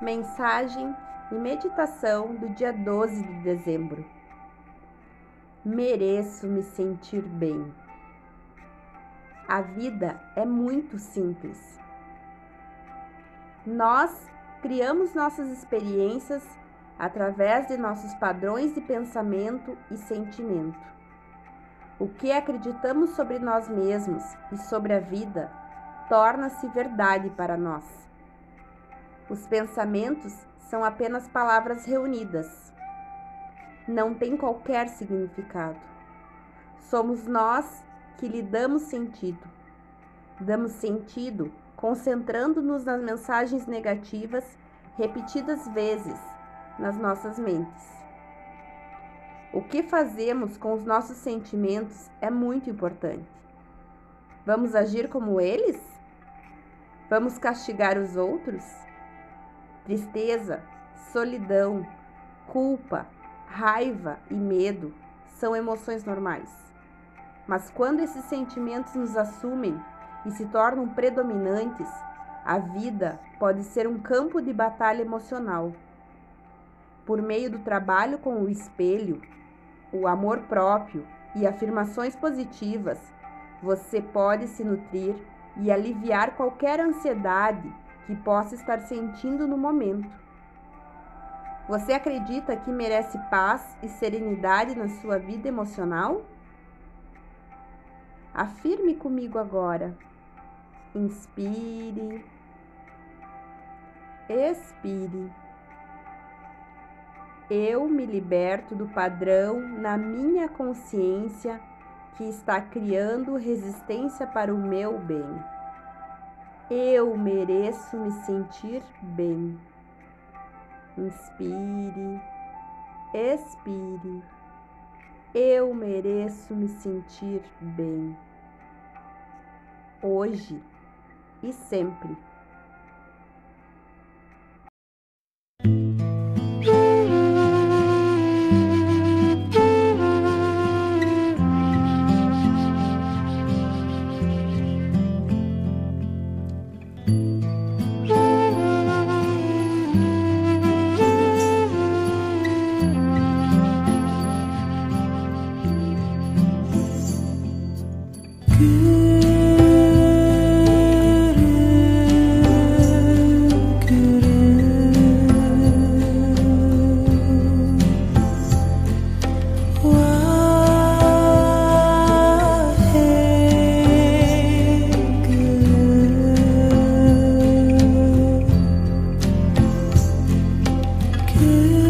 Mensagem e meditação do dia 12 de dezembro. Mereço me sentir bem. A vida é muito simples. Nós criamos nossas experiências através de nossos padrões de pensamento e sentimento. O que acreditamos sobre nós mesmos e sobre a vida torna-se verdade para nós. Os pensamentos são apenas palavras reunidas. Não tem qualquer significado. Somos nós que lhe damos sentido. Damos sentido concentrando-nos nas mensagens negativas repetidas vezes nas nossas mentes. O que fazemos com os nossos sentimentos é muito importante. Vamos agir como eles? Vamos castigar os outros? Tristeza, solidão, culpa, raiva e medo são emoções normais. Mas quando esses sentimentos nos assumem e se tornam predominantes, a vida pode ser um campo de batalha emocional. Por meio do trabalho com o espelho, o amor próprio e afirmações positivas, você pode se nutrir e aliviar qualquer ansiedade que possa estar sentindo no momento. Você acredita que merece paz e serenidade na sua vida emocional? Afirme comigo agora. Inspire. Expire. Eu me liberto do padrão na minha consciência que está criando resistência para o meu bem. Eu mereço me sentir bem. Inspire, expire. Eu mereço me sentir bem. Hoje e sempre. you.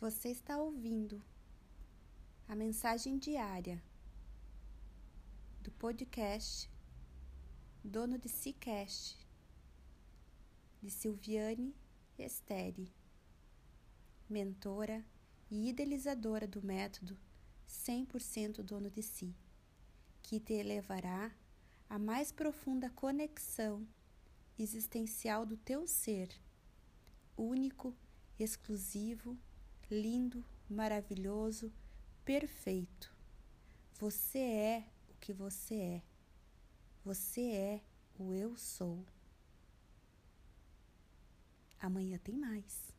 Você está ouvindo a mensagem diária do podcast Dono de Cicast de Silviane Esteri, mentora e idealizadora do método 100% dono de si, que te elevará à mais profunda conexão existencial do teu ser, único, exclusivo, lindo, maravilhoso, perfeito. Você é o que você é. Você é o eu sou. Amanhã tem mais.